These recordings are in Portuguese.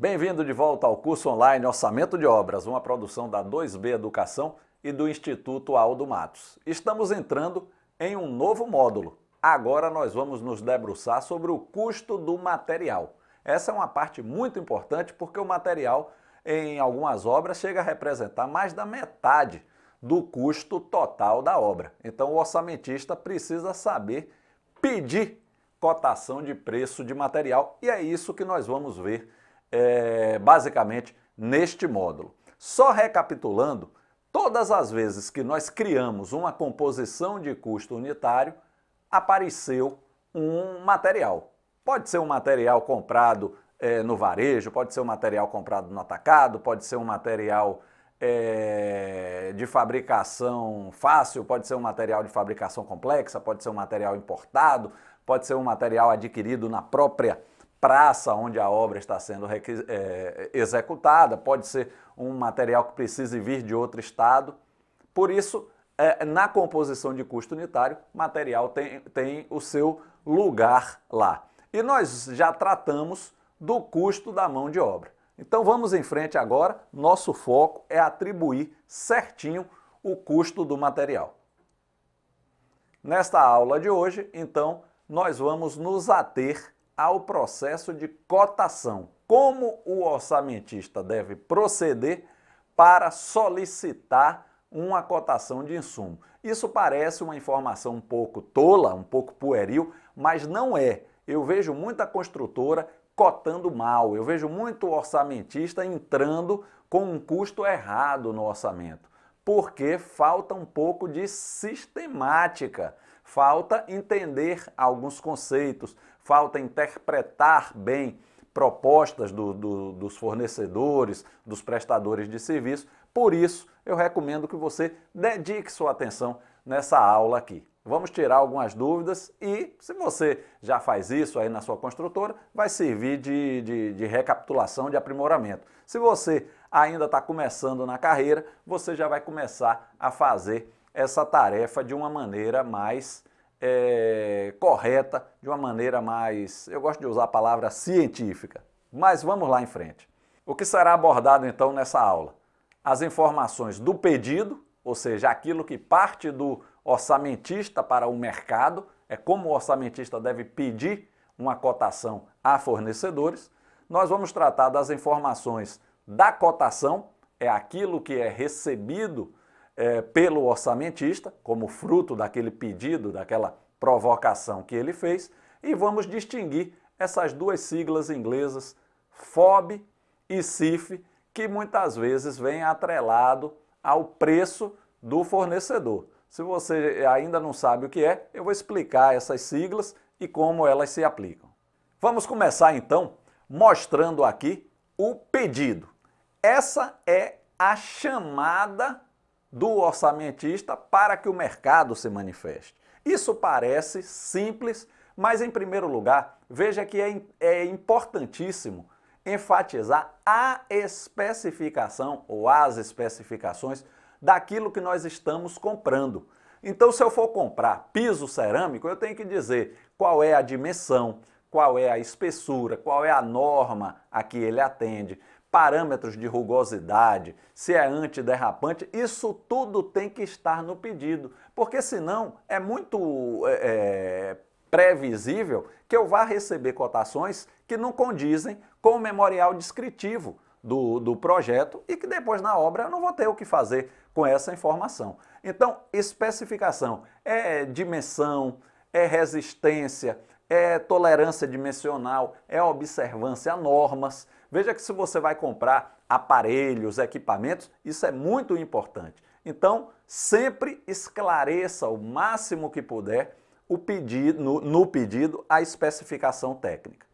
Bem-vindo de volta ao curso online Orçamento de Obras, uma produção da 2B Educação e do Instituto Aldo Matos. Estamos entrando em um novo módulo. Agora nós vamos nos debruçar sobre o custo do material. Essa é uma parte muito importante porque o material em algumas obras chega a representar mais da metade do custo total da obra. Então o orçamentista precisa saber pedir cotação de preço de material e é isso que nós vamos ver é, basicamente neste módulo. Só recapitulando, todas as vezes que nós criamos uma composição de custo unitário, apareceu um material. Pode ser um material comprado é, no varejo, pode ser um material comprado no atacado, pode ser um material é, de fabricação fácil, pode ser um material de fabricação complexa, pode ser um material importado, pode ser um material adquirido na própria praça onde a obra está sendo é, executada, pode ser um material que precise vir de outro estado. Por isso, é, na composição de custo unitário, material tem, tem o seu lugar lá. E nós já tratamos do custo da mão de obra. Então vamos em frente agora. Nosso foco é atribuir certinho o custo do material. Nesta aula de hoje, então, nós vamos nos ater ao processo de cotação. Como o orçamentista deve proceder para solicitar uma cotação de insumo. Isso parece uma informação um pouco tola, um pouco pueril, mas não é. Eu vejo muita construtora cotando mal. Eu vejo muito orçamentista entrando com um custo errado no orçamento, porque falta um pouco de sistemática, falta entender alguns conceitos, falta interpretar bem propostas do, do, dos fornecedores, dos prestadores de serviço. Por isso, eu recomendo que você dedique sua atenção nessa aula aqui. Vamos tirar algumas dúvidas e, se você já faz isso aí na sua construtora, vai servir de, de, de recapitulação, de aprimoramento. Se você ainda está começando na carreira, você já vai começar a fazer essa tarefa de uma maneira mais é, correta, de uma maneira mais, eu gosto de usar a palavra científica. Mas vamos lá em frente. O que será abordado então nessa aula? As informações do pedido, ou seja, aquilo que parte do orçamentista para o mercado, é como o orçamentista deve pedir uma cotação a fornecedores. Nós vamos tratar das informações da cotação, é aquilo que é recebido é, pelo orçamentista, como fruto daquele pedido, daquela provocação que ele fez, e vamos distinguir essas duas siglas inglesas, FOB e CIF, que muitas vezes vem atrelado ao preço do fornecedor. Se você ainda não sabe o que é, eu vou explicar essas siglas e como elas se aplicam. Vamos começar então mostrando aqui o pedido. Essa é a chamada do orçamentista para que o mercado se manifeste. Isso parece simples, mas em primeiro lugar, veja que é, é importantíssimo enfatizar a especificação ou as especificações daquilo que nós estamos comprando. Então, se eu for comprar piso cerâmico, eu tenho que dizer qual é a dimensão, qual é a espessura, qual é a norma a que ele atende, parâmetros de rugosidade, se é antiderrapante, isso tudo tem que estar no pedido, porque senão é muito é, é previsível que eu vá receber cotações que não condizem com o memorial descritivo do, do projeto e que depois na obra eu não vou ter o que fazer com essa informação. Então, especificação é dimensão, é resistência, é tolerância dimensional, é observância a normas. Veja que se você vai comprar aparelhos, equipamentos, isso é muito importante. Então, sempre esclareça o máximo que puder o pedido, no, no pedido a especificação técnica.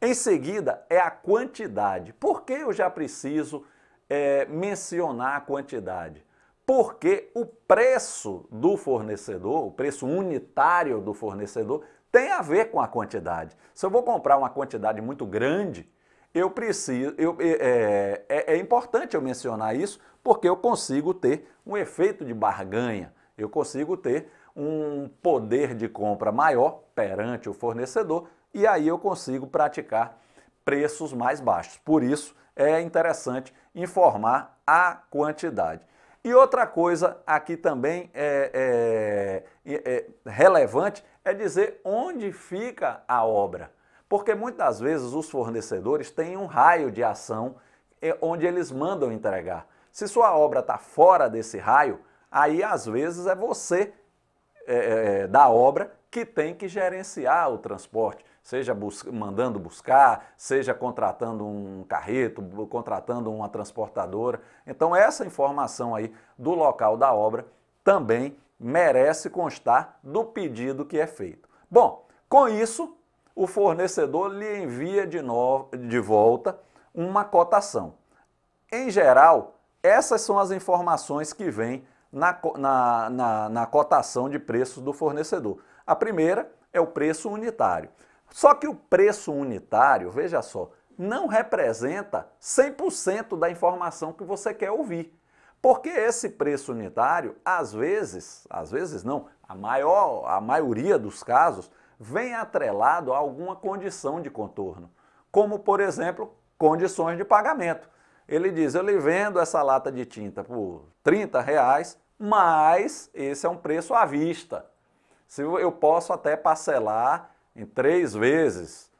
Em seguida, é a quantidade. Por que eu já preciso é, mencionar a quantidade? Porque o preço do fornecedor, o preço unitário do fornecedor, tem a ver com a quantidade. Se eu vou comprar uma quantidade muito grande, eu preciso, eu, é, é, é importante eu mencionar isso, porque eu consigo ter um efeito de barganha, eu consigo ter um poder de compra maior perante o fornecedor e aí eu consigo praticar preços mais baixos. Por isso é interessante informar a quantidade. E outra coisa aqui também é, é, é, relevante é dizer onde fica a obra. Porque muitas vezes os fornecedores têm um raio de ação é, onde eles mandam entregar. Se sua obra está fora desse raio, aí às vezes é você é, é, é, da obra que tem que gerenciar o transporte, seja bus mandando buscar, seja contratando um carreto, contratando uma transportadora. Então essa informação aí do local da obra também merece constar do pedido que é feito. Bom, com isso, o fornecedor lhe envia de, novo, de volta uma cotação. Em geral, essas são as informações que vêm na, na, na, na cotação de preços do fornecedor. A primeira é o preço unitário. Só que o preço unitário, veja só, não representa 100% da informação que você quer ouvir. Porque esse preço unitário, às vezes, às vezes não, a maior, a maioria dos casos, vem atrelado a alguma condição de contorno, como por exemplo, condições de pagamento. Ele diz, eu lhe vendo essa lata de tinta por 30 reais, mas esse é um preço à vista. Se eu posso até parcelar em três vezes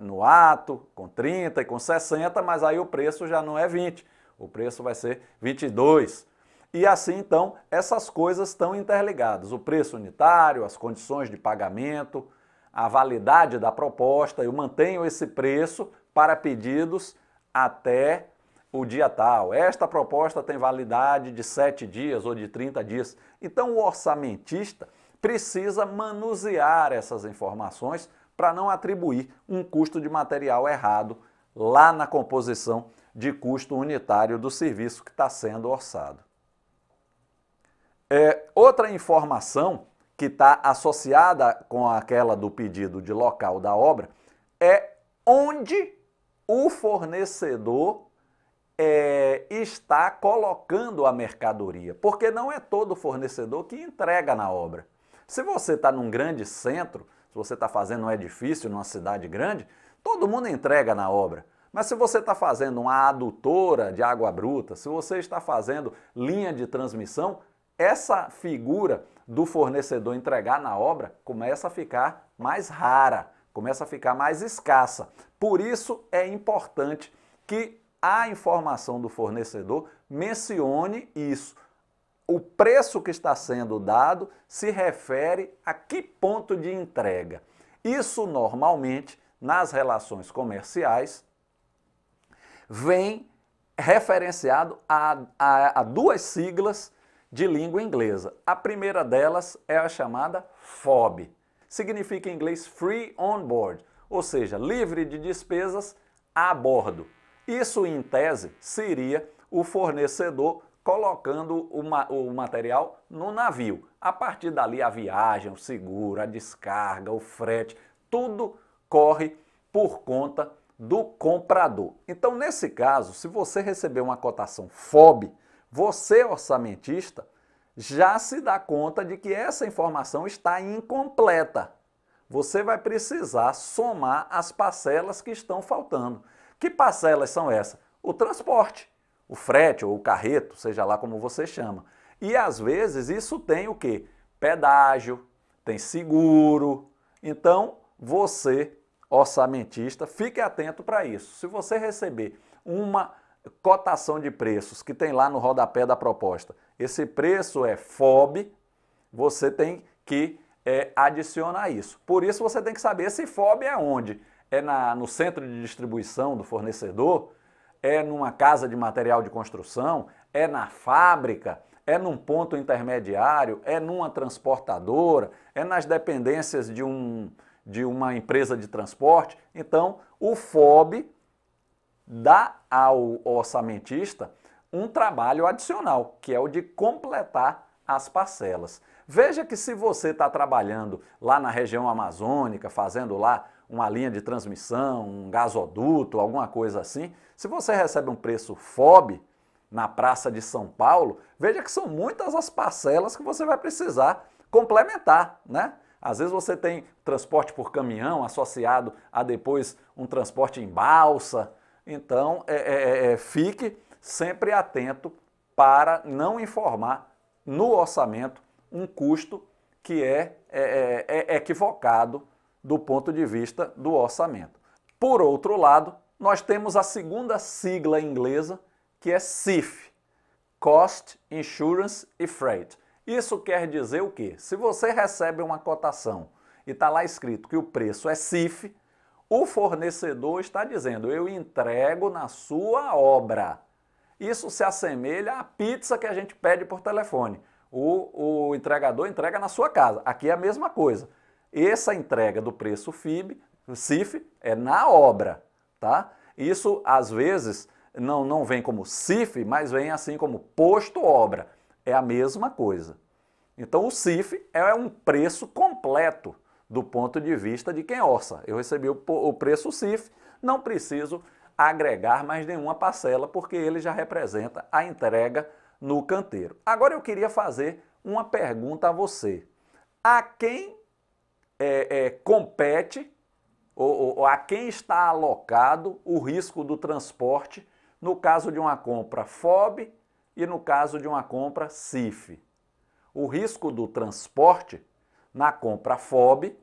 no ato, com 30 e com 60, mas aí o preço já não é 20, o preço vai ser 22. E assim, então, essas coisas estão interligadas. O preço unitário, as condições de pagamento, a validade da proposta. Eu mantenho esse preço para pedidos até o dia tal. Esta proposta tem validade de 7 dias ou de 30 dias. Então, o orçamentista precisa manusear essas informações para não atribuir um custo de material errado lá na composição de custo unitário do serviço que está sendo orçado. É, outra informação que está associada com aquela do pedido de local da obra é onde o fornecedor é, está colocando a mercadoria, porque não é todo fornecedor que entrega na obra. Se você está num grande centro, se você está fazendo um edifício numa cidade grande, todo mundo entrega na obra. Mas se você está fazendo uma adutora de água bruta, se você está fazendo linha de transmissão, essa figura do fornecedor entregar na obra começa a ficar mais rara, começa a ficar mais escassa. Por isso é importante que a informação do fornecedor mencione isso. O preço que está sendo dado se refere a que ponto de entrega. Isso normalmente nas relações comerciais vem referenciado a, a, a duas siglas de língua inglesa. A primeira delas é a chamada FOB. Significa em inglês Free On Board, ou seja, livre de despesas a bordo. Isso, em tese, seria o fornecedor colocando o, ma o material no navio. A partir dali, a viagem, o seguro, a descarga, o frete, tudo corre por conta do comprador. Então, nesse caso, se você receber uma cotação FOB, você, orçamentista, já se dá conta de que essa informação está incompleta. Você vai precisar somar as parcelas que estão faltando. Que parcelas são essas? O transporte, o frete ou o carreto, seja lá como você chama. E às vezes isso tem o quê? Pedágio, tem seguro. Então, você, orçamentista, fique atento para isso. Se você receber uma cotação de preços que tem lá no rodapé da proposta, esse preço é FOB, você tem que é, adicionar isso. Por isso você tem que saber se FOB é onde? É na, no centro de distribuição do fornecedor? É numa casa de material de construção? É na fábrica? É num ponto intermediário? É numa transportadora? É nas dependências de, um, de uma empresa de transporte? Então, o FOB dá ao orçamentista um trabalho adicional, que é o de completar as parcelas. Veja que se você está trabalhando lá na região amazônica, fazendo lá uma linha de transmissão, um gasoduto, alguma coisa assim, se você recebe um preço FOB na Praça de São Paulo, veja que são muitas as parcelas que você vai precisar complementar, né? Às vezes você tem transporte por caminhão associado a depois um transporte em balsa. Então, é, é, é, é fique sempre atento para não informar no orçamento um custo que é, é, é, é equivocado do ponto de vista do orçamento. Por outro lado, nós temos a segunda sigla inglesa, que é CIF, Cost, Insurance e Freight. Isso quer dizer o quê? Se você recebe uma cotação e está lá escrito que o preço é CIF, o fornecedor está dizendo, eu entrego na sua obra. Isso se assemelha à pizza que a gente pede por telefone. O, o entregador entrega na sua casa. Aqui é a mesma coisa. Essa entrega do preço FIB, CIF é na obra, tá? Isso às vezes não, não vem como CIF, mas vem assim como posto obra. É a mesma coisa. Então o CIF é um preço completo do ponto de vista de quem orça. Eu recebi o, o preço CIF, não preciso agregar mais nenhuma parcela, porque ele já representa a entrega no canteiro. Agora eu queria fazer uma pergunta a você. A quem é, é, compete ou, ou a quem está alocado o risco do transporte no caso de uma compra FOB e no caso de uma compra CIF? O risco do transporte na compra FOB,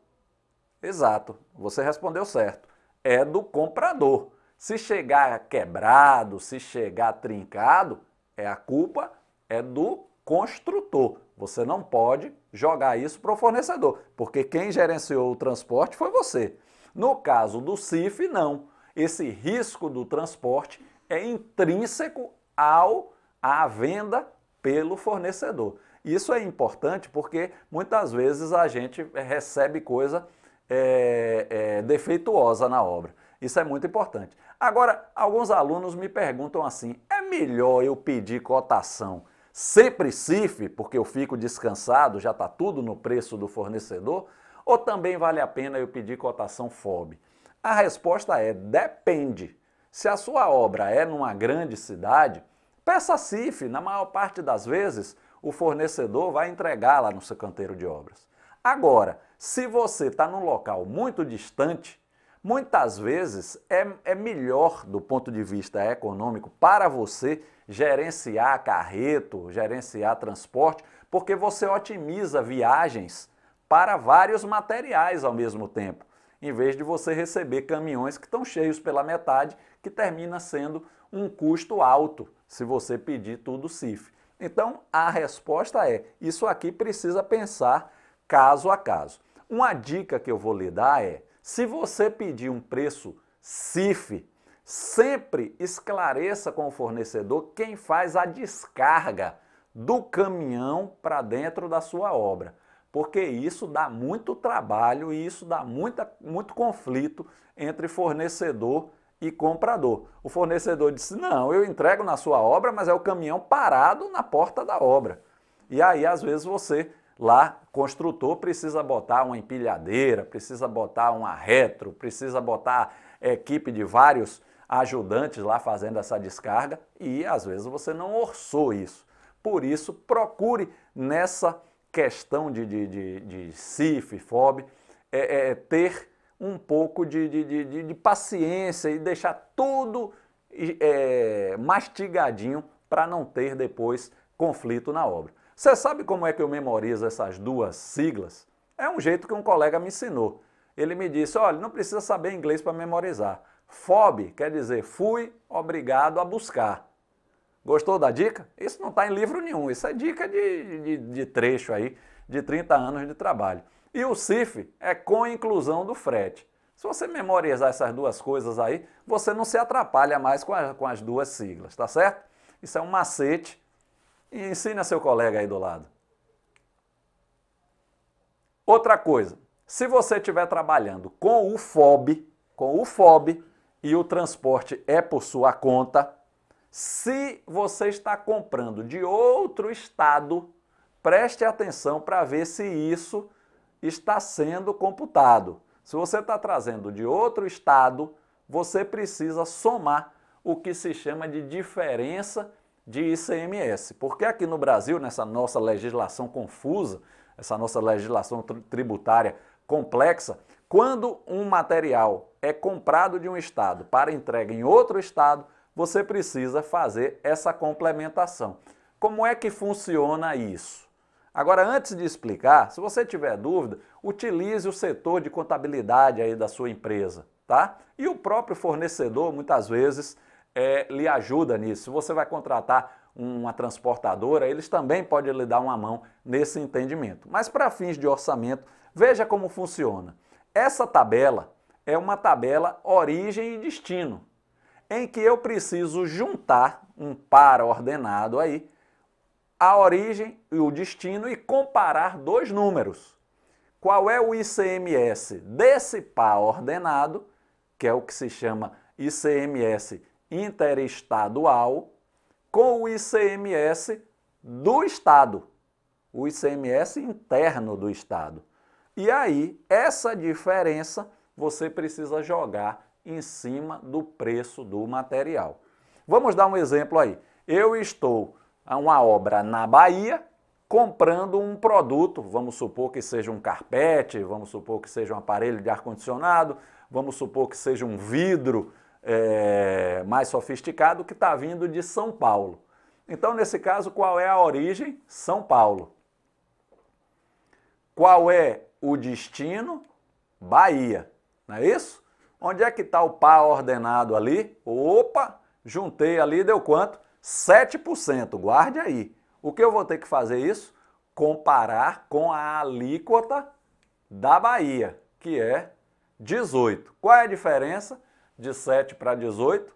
exato, você respondeu certo, é do comprador. Se chegar quebrado, se chegar trincado, é a culpa é do construtor. Você não pode jogar isso para o fornecedor, porque quem gerenciou o transporte foi você. No caso do CIF, não. Esse risco do transporte é intrínseco ao à venda pelo fornecedor. Isso é importante porque muitas vezes a gente recebe coisa é, é, defeituosa na obra. Isso é muito importante. Agora, alguns alunos me perguntam assim: é melhor eu pedir cotação sempre CIF, porque eu fico descansado, já está tudo no preço do fornecedor, ou também vale a pena eu pedir cotação FOB? A resposta é: depende. Se a sua obra é numa grande cidade, peça CIF. Na maior parte das vezes, o fornecedor vai entregar lá no seu canteiro de obras. Agora, se você está num local muito distante, Muitas vezes é, é melhor do ponto de vista econômico para você gerenciar carreto, gerenciar transporte, porque você otimiza viagens para vários materiais ao mesmo tempo, em vez de você receber caminhões que estão cheios pela metade, que termina sendo um custo alto se você pedir tudo CIF. Então, a resposta é: isso aqui precisa pensar caso a caso. Uma dica que eu vou lhe dar é: se você pedir um preço CIF, sempre esclareça com o fornecedor quem faz a descarga do caminhão para dentro da sua obra, porque isso dá muito trabalho e isso dá muita, muito conflito entre fornecedor e comprador. O fornecedor disse: Não, eu entrego na sua obra, mas é o caminhão parado na porta da obra. E aí, às vezes, você Lá, construtor precisa botar uma empilhadeira, precisa botar uma retro, precisa botar equipe de vários ajudantes lá fazendo essa descarga e às vezes você não orçou isso. Por isso, procure nessa questão de, de, de, de CIF, FOB, é, é, ter um pouco de, de, de, paciência e deixar tudo é, mastigadinho para não ter depois conflito na obra. Você sabe como é que eu memorizo essas duas siglas? É um jeito que um colega me ensinou. Ele me disse: olha, não precisa saber inglês para memorizar. FOB quer dizer fui obrigado a buscar. Gostou da dica? Isso não está em livro nenhum, isso é dica de, de, de, trecho aí, de 30 anos de trabalho. E o CIF é com inclusão do frete. Se você memorizar essas duas coisas aí, você não se atrapalha mais com, a, com as duas siglas, tá certo? Isso é um macete e ensine a seu colega aí do lado. Outra coisa, se você estiver trabalhando com o FOB, com o FOB e o transporte é por sua conta, se você está comprando de outro estado, preste atenção para ver se isso está sendo computado. Se você está trazendo de outro estado, você precisa somar o que se chama de diferença de ICMS. Porque aqui no Brasil, nessa nossa legislação confusa, essa nossa legislação tributária complexa, quando um material é comprado de um estado para entrega em outro estado, você precisa fazer essa complementação. Como é que funciona isso? Agora, antes de explicar, se você tiver dúvida, utilize o setor de contabilidade aí da sua empresa, tá? E o próprio fornecedor, muitas vezes, é, lhe ajuda nisso. Se você vai contratar uma transportadora, eles também podem lhe dar uma mão nesse entendimento. Mas para fins de orçamento, veja como funciona. Essa tabela é uma tabela origem e destino, em que eu preciso juntar um par ordenado aí, a origem e o destino e comparar dois números. Qual é o ICMS desse par ordenado, que é o que se chama ICMS interestadual, com o ICMS do Estado, o ICMS interno do Estado. E aí, essa diferença você precisa jogar em cima do preço do material. Vamos dar um exemplo aí. Eu estou uma obra na Bahia comprando um produto, vamos supor que seja um carpete, vamos supor que seja um aparelho de ar-condicionado, vamos supor que seja um vidro é, mais sofisticado que está vindo de São Paulo. Então, nesse caso, qual é a origem? São Paulo. Qual é o destino, Bahia. Não é isso? Onde é que está o par ordenado ali? Opa, juntei ali, deu quanto? 7%. Guarde aí. O que eu vou ter que fazer isso? Comparar com a alíquota da Bahia, que é 18. Qual é a diferença de 7 para 18?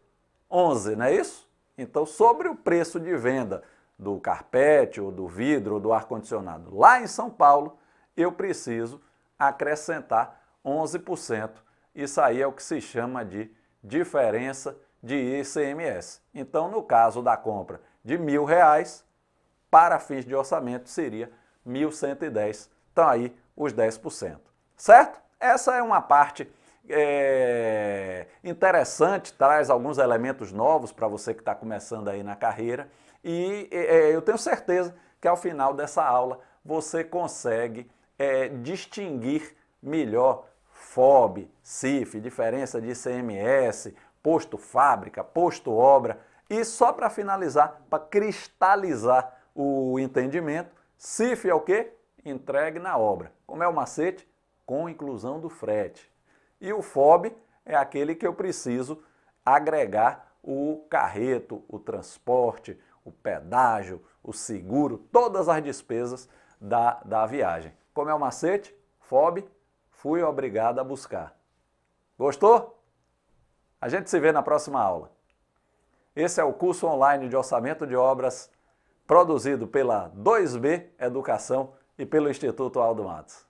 11, não é isso? Então, sobre o preço de venda do carpete, ou do vidro, ou do ar-condicionado lá em São Paulo, eu preciso acrescentar 11%. Isso aí é o que se chama de diferença de ICMS. Então, no caso da compra de mil reais, para fins de orçamento seria 1.110. Então aí os 10%. Certo? Essa é uma parte é, interessante, traz alguns elementos novos para você que está começando aí na carreira e é, eu tenho certeza que ao final dessa aula você consegue é, distinguir melhor FOB, CIF, diferença de ICMS, posto fábrica, posto obra. E só para finalizar, para cristalizar o entendimento, CIF é o quê? Entregue na obra. Como é o macete? Com inclusão do frete. E o FOB é aquele que eu preciso agregar o carreto, o transporte, o pedágio, o seguro, todas as despesas da, da viagem. Como é o macete? FOB, fui obrigado a buscar. Gostou? A gente se vê na próxima aula. Esse é o curso online de orçamento de obras produzido pela 2B Educação e pelo Instituto Aldo Matos.